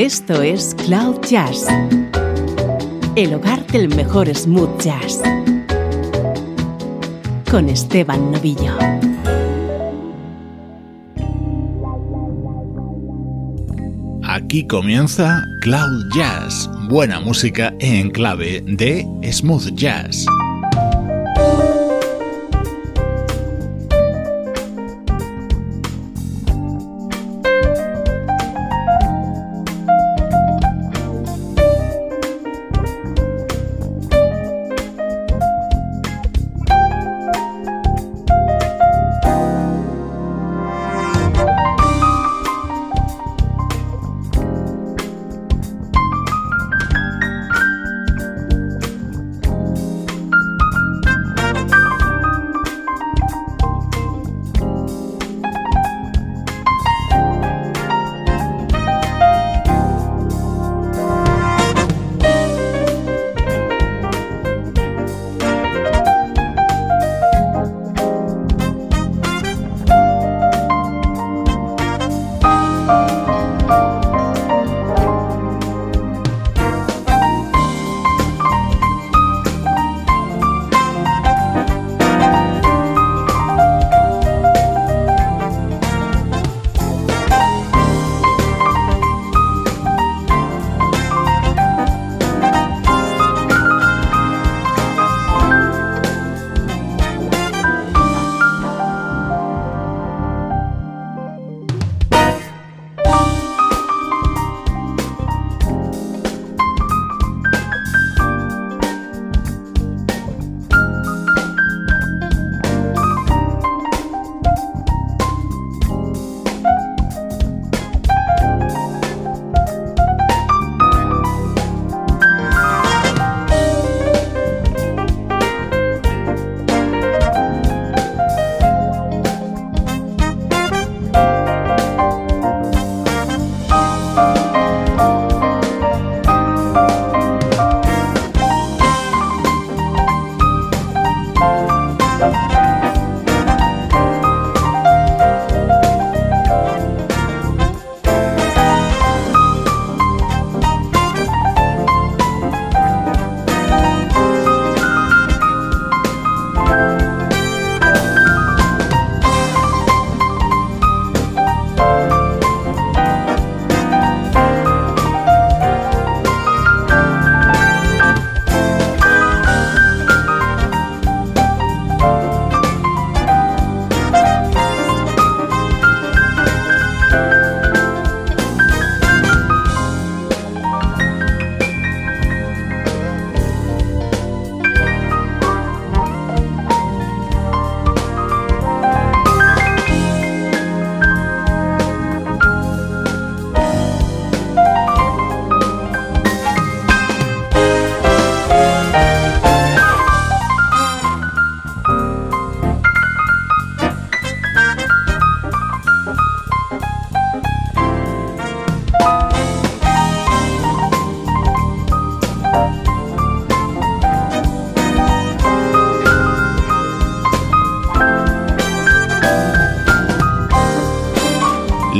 Esto es Cloud Jazz, el hogar del mejor smooth jazz, con Esteban Novillo. Aquí comienza Cloud Jazz, buena música en clave de smooth jazz.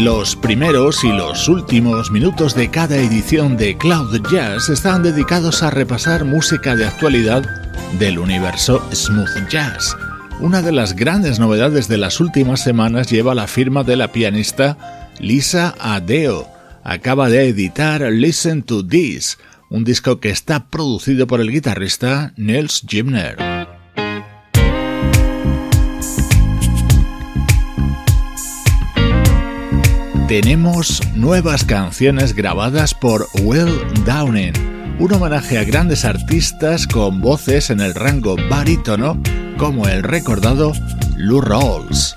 Los primeros y los últimos minutos de cada edición de Cloud Jazz están dedicados a repasar música de actualidad del universo smooth jazz. Una de las grandes novedades de las últimas semanas lleva la firma de la pianista Lisa Adeo. Acaba de editar Listen to This, un disco que está producido por el guitarrista Nils Gimner. Tenemos nuevas canciones grabadas por Will Downing, un homenaje a grandes artistas con voces en el rango barítono como el recordado Lou Rawls.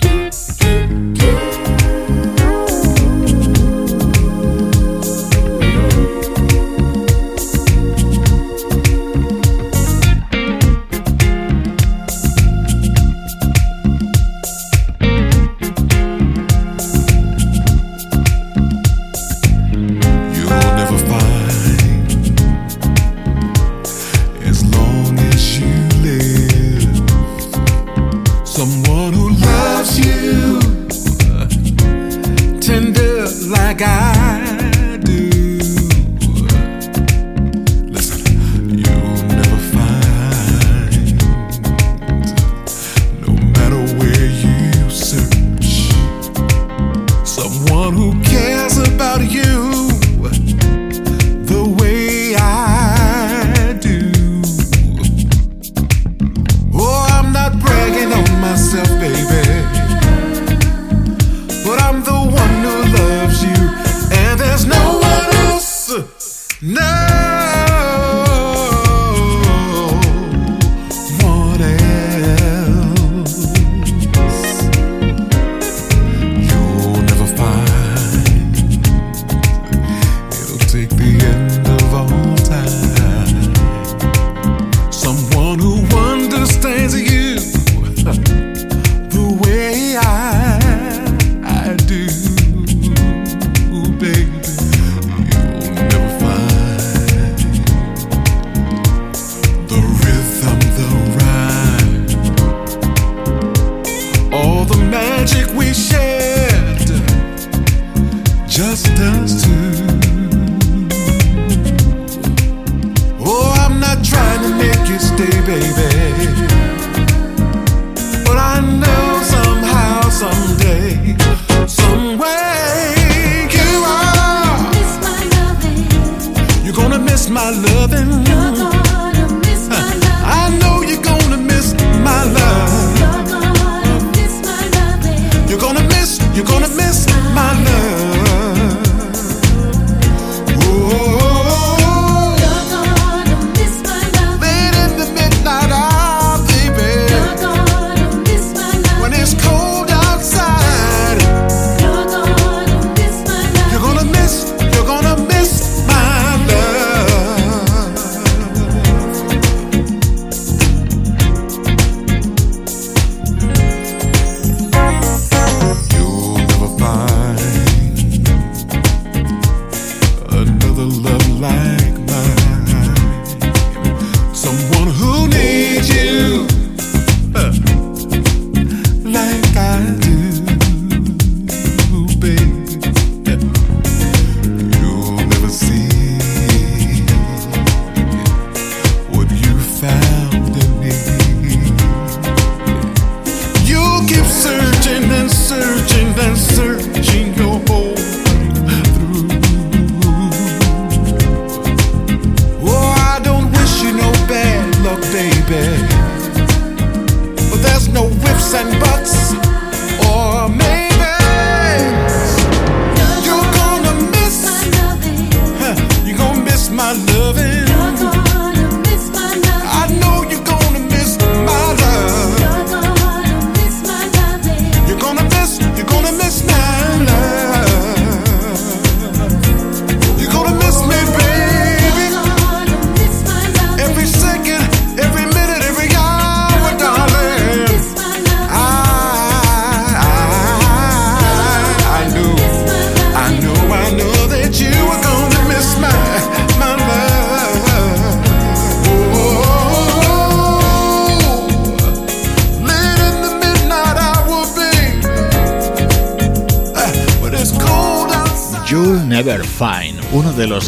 No!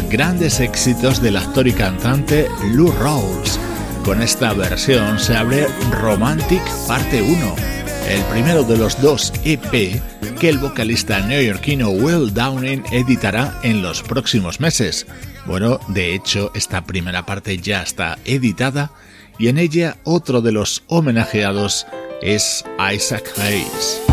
Grandes éxitos del actor y cantante Lou Rawls. Con esta versión se abre Romantic Parte 1, el primero de los dos EP que el vocalista neoyorquino Will Downing editará en los próximos meses. Bueno, de hecho, esta primera parte ya está editada y en ella otro de los homenajeados es Isaac Hayes.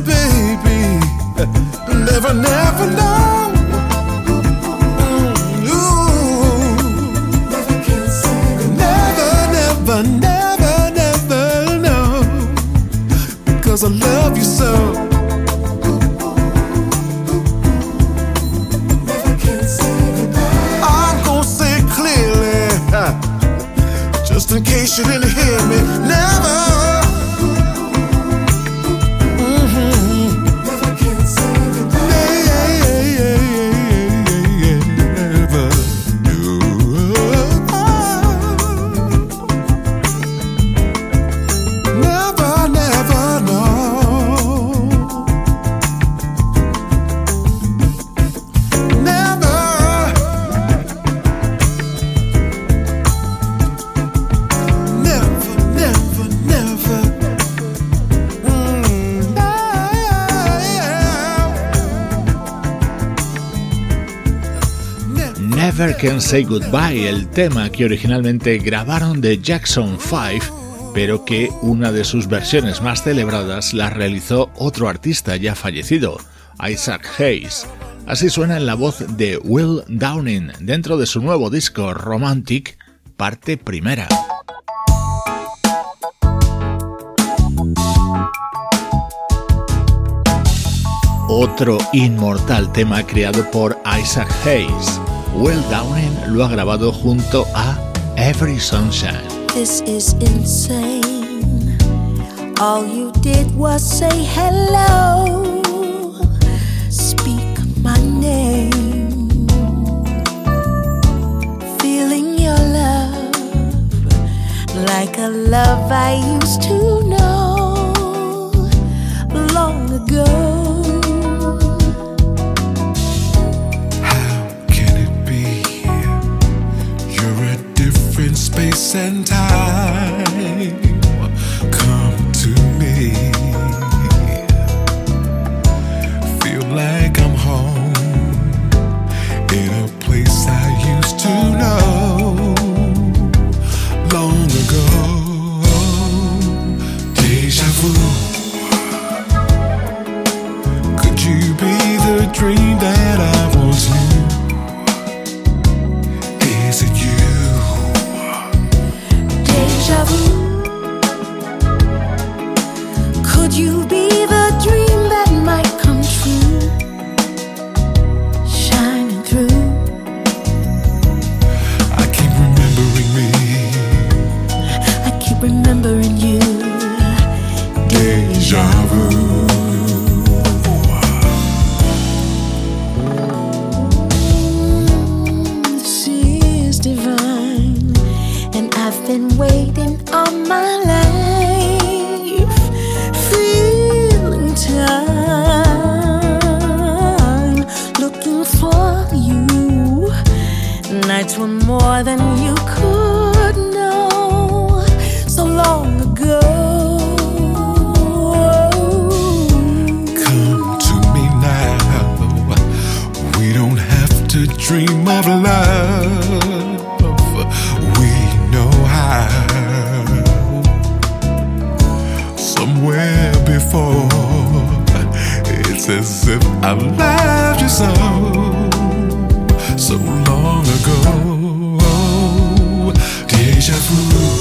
baby. Never, never know. Say Goodbye, el tema que originalmente grabaron de Jackson 5, pero que una de sus versiones más celebradas la realizó otro artista ya fallecido, Isaac Hayes. Así suena en la voz de Will Downing dentro de su nuevo disco Romantic, parte primera. Otro inmortal tema creado por Isaac Hayes. Will Downing lo ha grabado junto a Every Sunshine. This is insane. All you did was say hello. Speak my name. Feeling your love like a love I used to and time anywhere before. It's as if I loved you so, so long ago. Deja vu.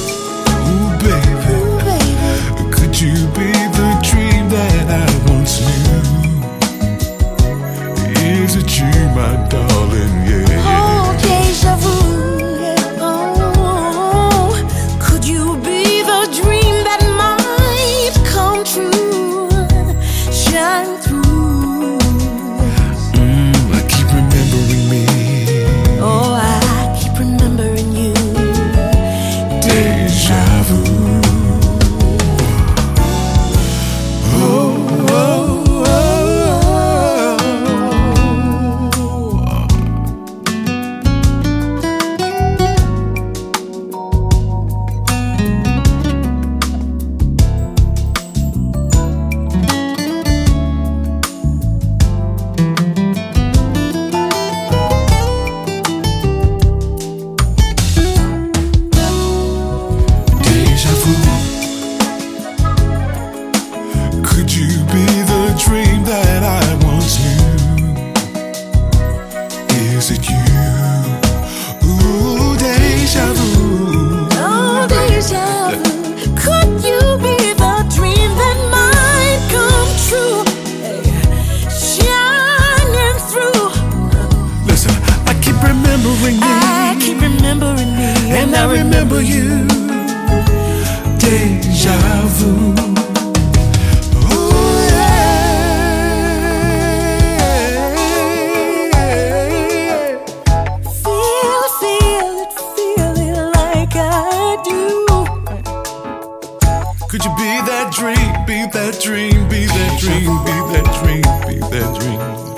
that dream, be that dream, be that dream, be that dream. Be that dream.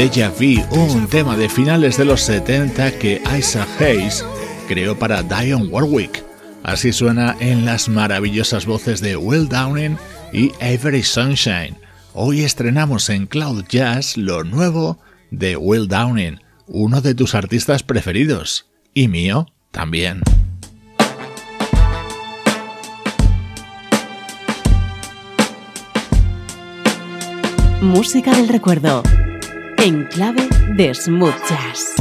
Deja Vu, un tema de finales de los 70 que Isaac Hayes creó para Dion Warwick. Así suena en las maravillosas voces de Will Downing y Avery Sunshine. Hoy estrenamos en Cloud Jazz lo nuevo de Will Downing, uno de tus artistas preferidos, y mío también. Música del recuerdo en clave de smooth.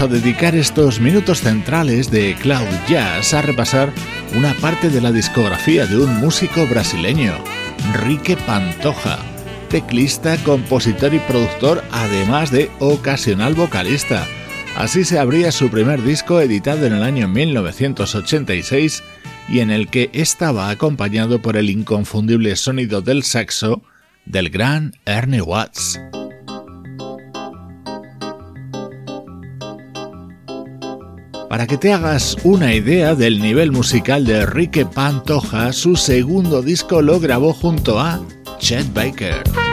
A dedicar estos minutos centrales de Cloud Jazz a repasar una parte de la discografía de un músico brasileño, Rique Pantoja, teclista, compositor y productor, además de ocasional vocalista. Así se abría su primer disco editado en el año 1986 y en el que estaba acompañado por el inconfundible sonido del saxo del gran Ernie Watts. Para que te hagas una idea del nivel musical de Enrique Pantoja, su segundo disco lo grabó junto a Chet Baker.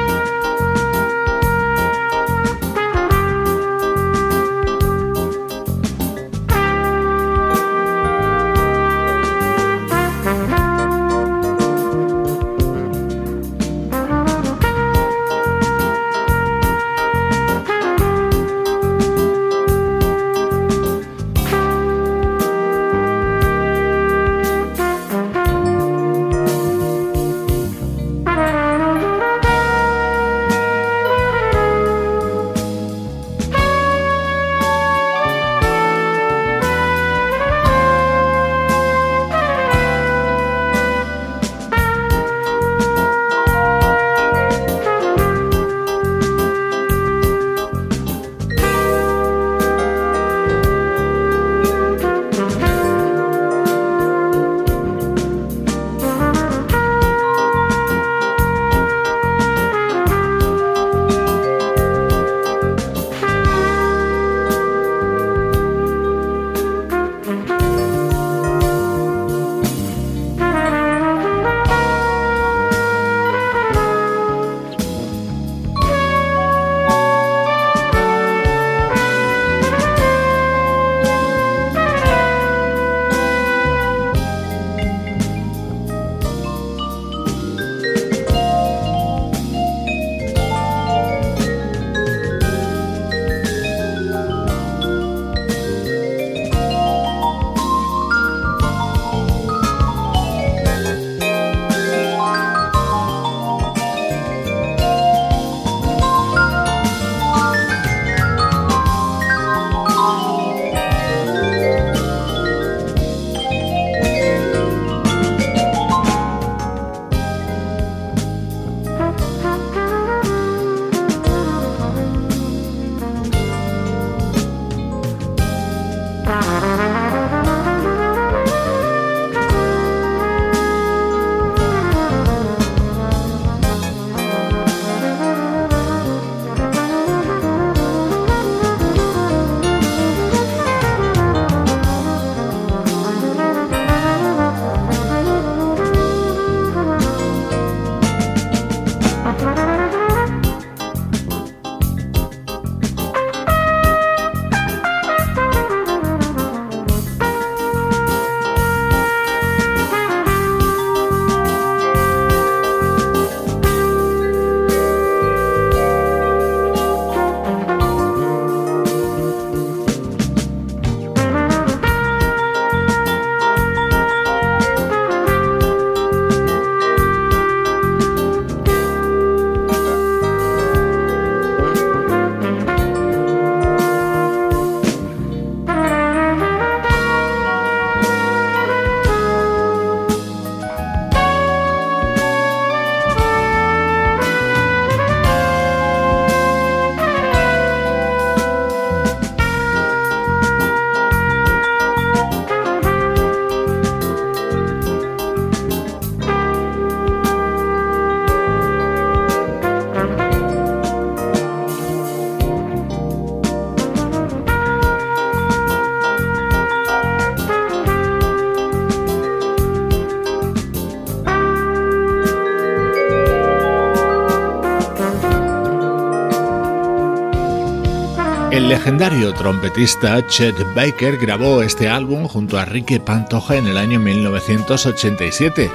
Legendario trompetista Chet Baker grabó este álbum junto a Ricky Pantoja en el año 1987,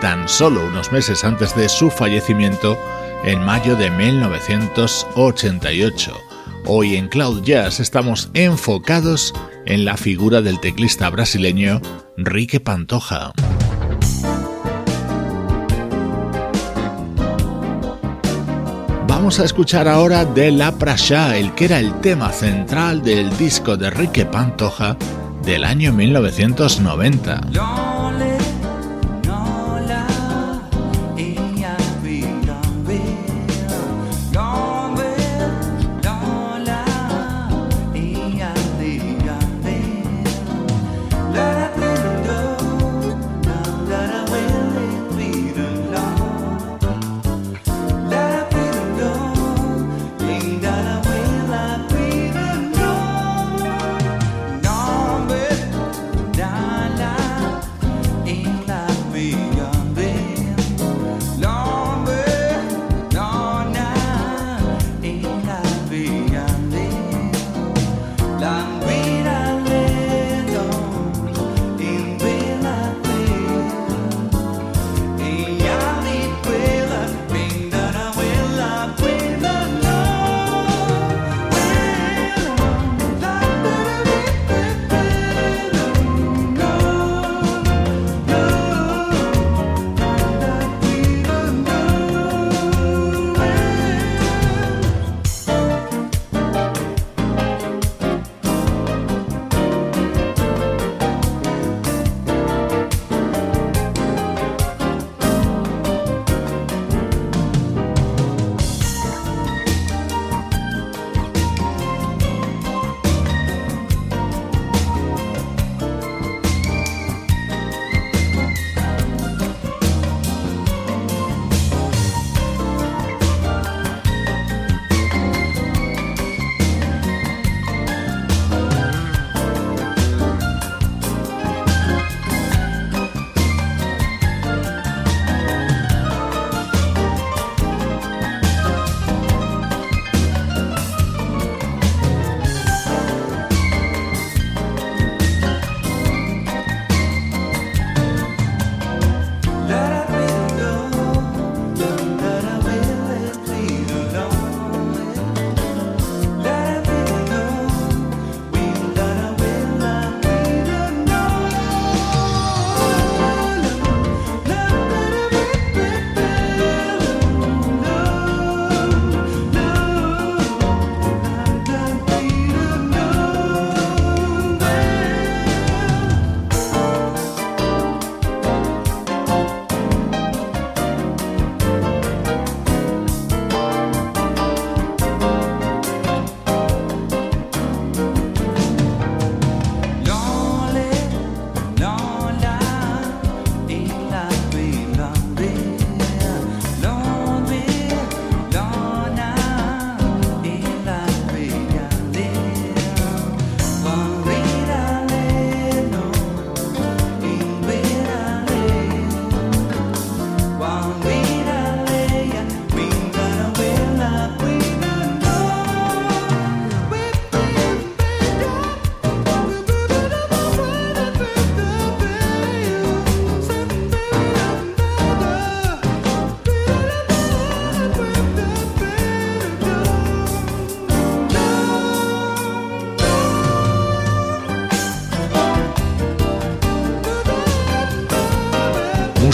tan solo unos meses antes de su fallecimiento en mayo de 1988. Hoy en Cloud Jazz estamos enfocados en la figura del teclista brasileño Ricky Pantoja. Vamos a escuchar ahora de La Prasha, el que era el tema central del disco de Rique Pantoja del año 1990.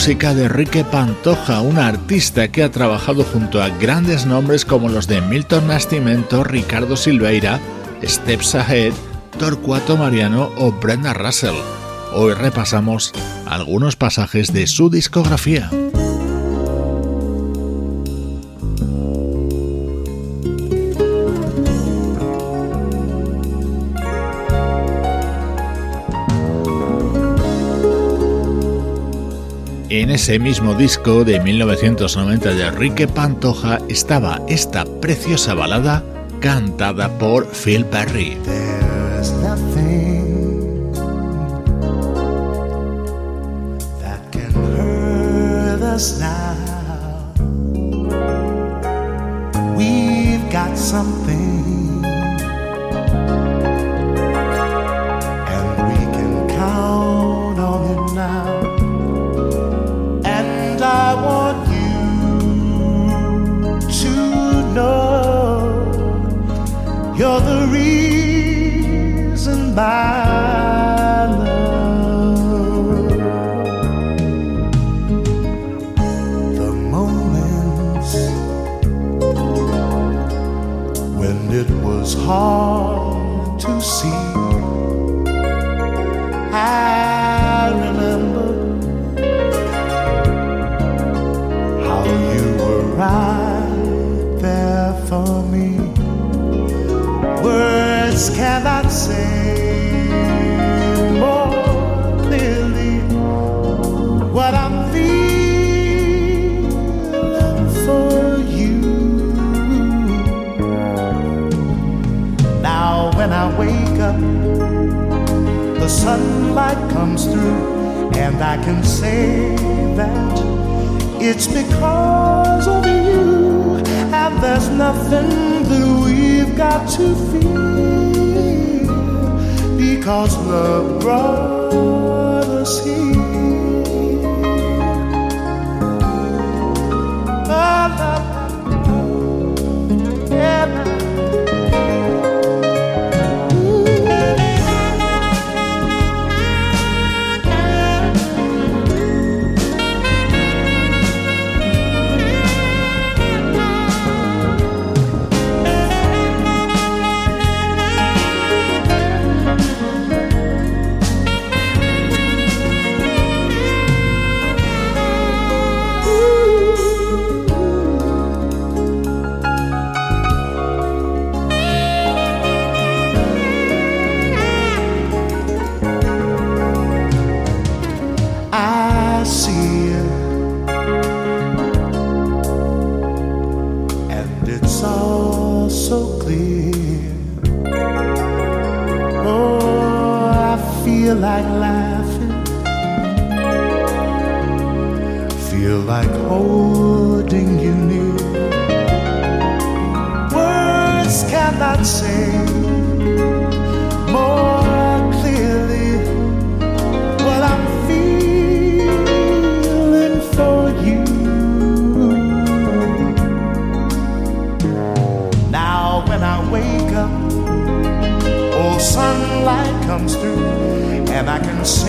De Enrique Pantoja, un artista que ha trabajado junto a grandes nombres como los de Milton Nascimento, Ricardo Silveira, Steps Ahead, Torcuato Mariano o Brenda Russell. Hoy repasamos algunos pasajes de su discografía. En ese mismo disco de 1990 de Enrique Pantoja estaba esta preciosa balada cantada por Phil Perry. Because of you, and there's nothing that we've got to fear because love brought us here.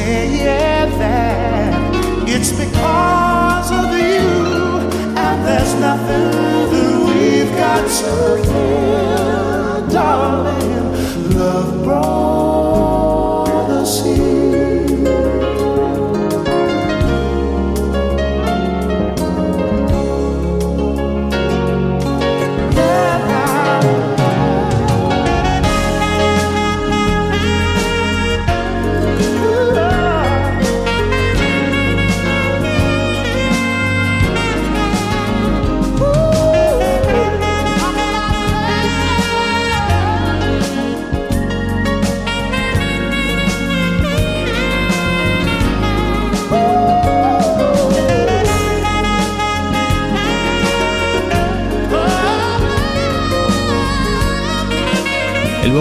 Yeah, that it's because of you, and there's nothing that we've got to fear, darling. Love brought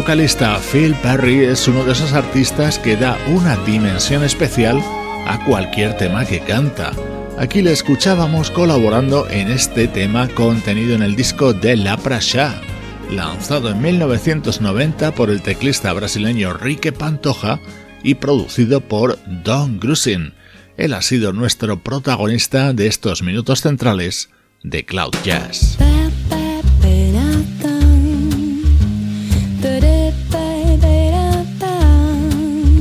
vocalista Phil Perry es uno de esos artistas que da una dimensión especial a cualquier tema que canta. Aquí le escuchábamos colaborando en este tema contenido en el disco de La Prasha, lanzado en 1990 por el teclista brasileño Rique Pantoja y producido por Don Grusin. Él ha sido nuestro protagonista de estos minutos centrales de Cloud Jazz.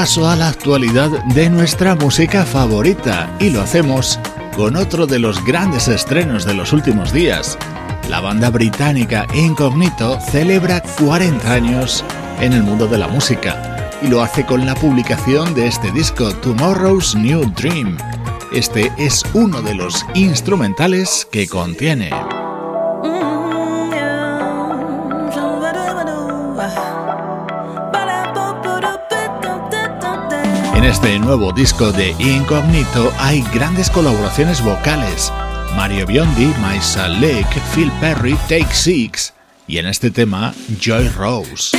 Repaso a la actualidad de nuestra música favorita y lo hacemos con otro de los grandes estrenos de los últimos días. La banda británica Incognito celebra 40 años en el mundo de la música y lo hace con la publicación de este disco Tomorrow's New Dream. Este es uno de los instrumentales que contiene. En este nuevo disco de Incognito hay grandes colaboraciones vocales. Mario Biondi, Maisa Lake, Phil Perry, Take Six y en este tema Joy Rose.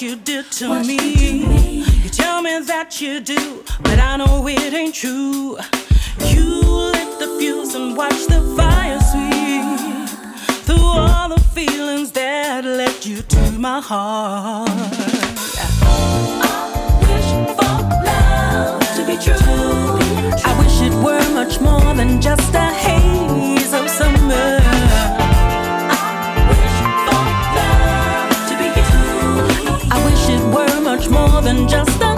What you did to me. You tell me that you do, but I know it ain't true. You lit the fuse and watch the fire sweep through all the feelings that led you to my heart. I wish for love to be true. I wish it were much more than just a haze of summer. Than just a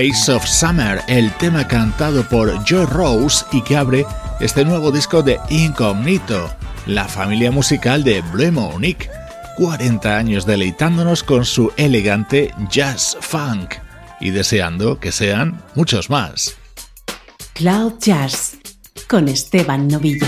Taste of Summer, el tema cantado por Joe Rose y que abre este nuevo disco de Incognito, la familia musical de Blue Monique. 40 años deleitándonos con su elegante jazz funk y deseando que sean muchos más. Cloud Jazz con Esteban Novillo.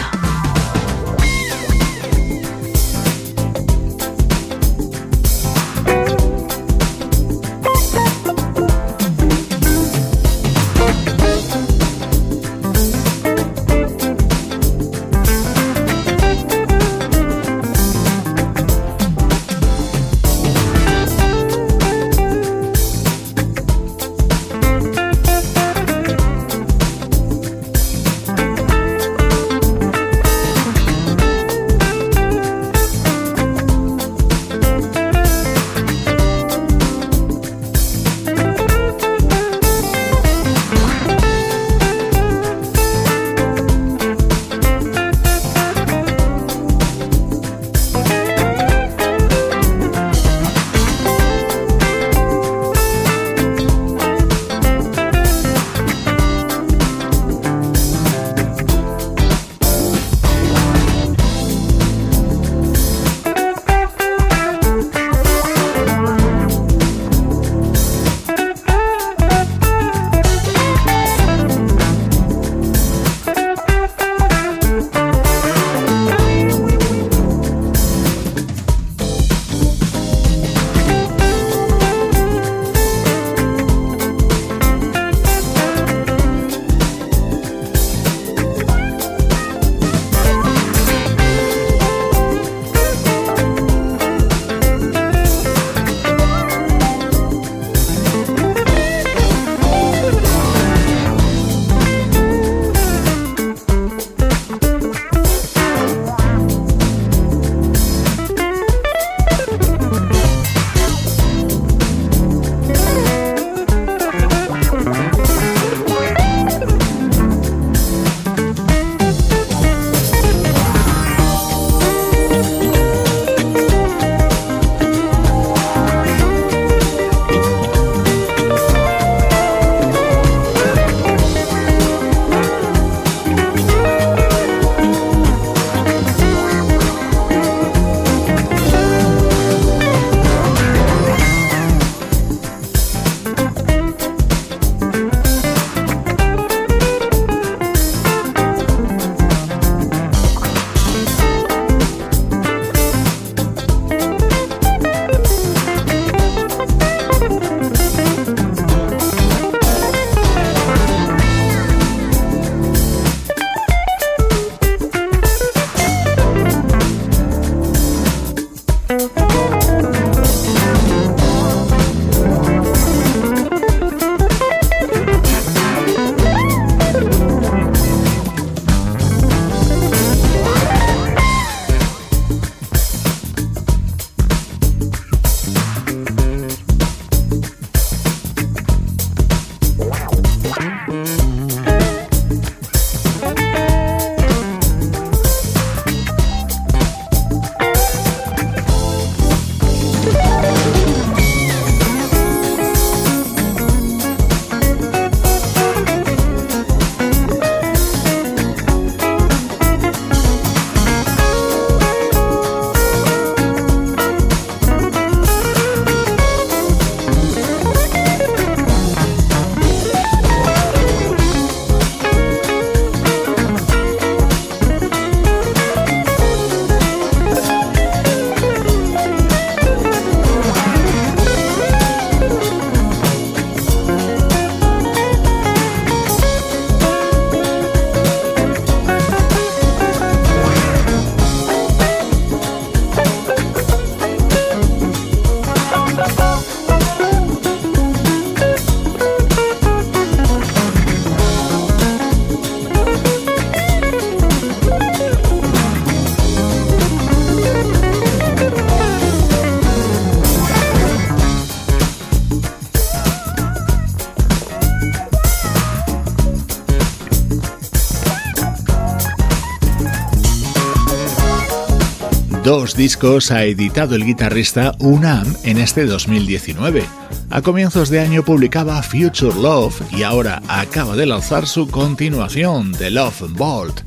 Dos discos ha editado el guitarrista Unam en este 2019. A comienzos de año publicaba Future Love y ahora acaba de lanzar su continuación, The Love Vault.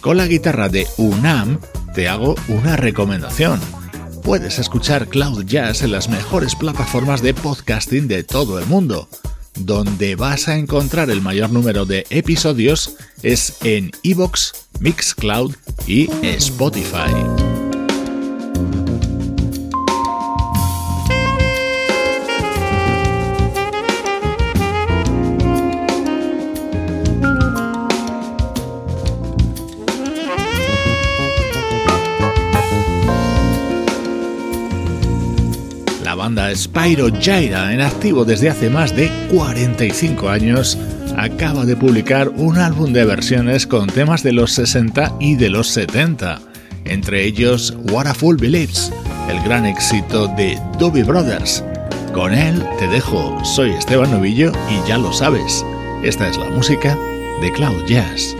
Con la guitarra de Unam te hago una recomendación. Puedes escuchar Cloud Jazz en las mejores plataformas de podcasting de todo el mundo. Donde vas a encontrar el mayor número de episodios es en Evox, Mixcloud y Spotify. Spyro Gyra, en activo desde hace más de 45 años, acaba de publicar un álbum de versiones con temas de los 60 y de los 70, entre ellos What a Fool Believes, el gran éxito de Dobby Brothers. Con él te dejo, soy Esteban Novillo y ya lo sabes, esta es la música de Cloud Jazz.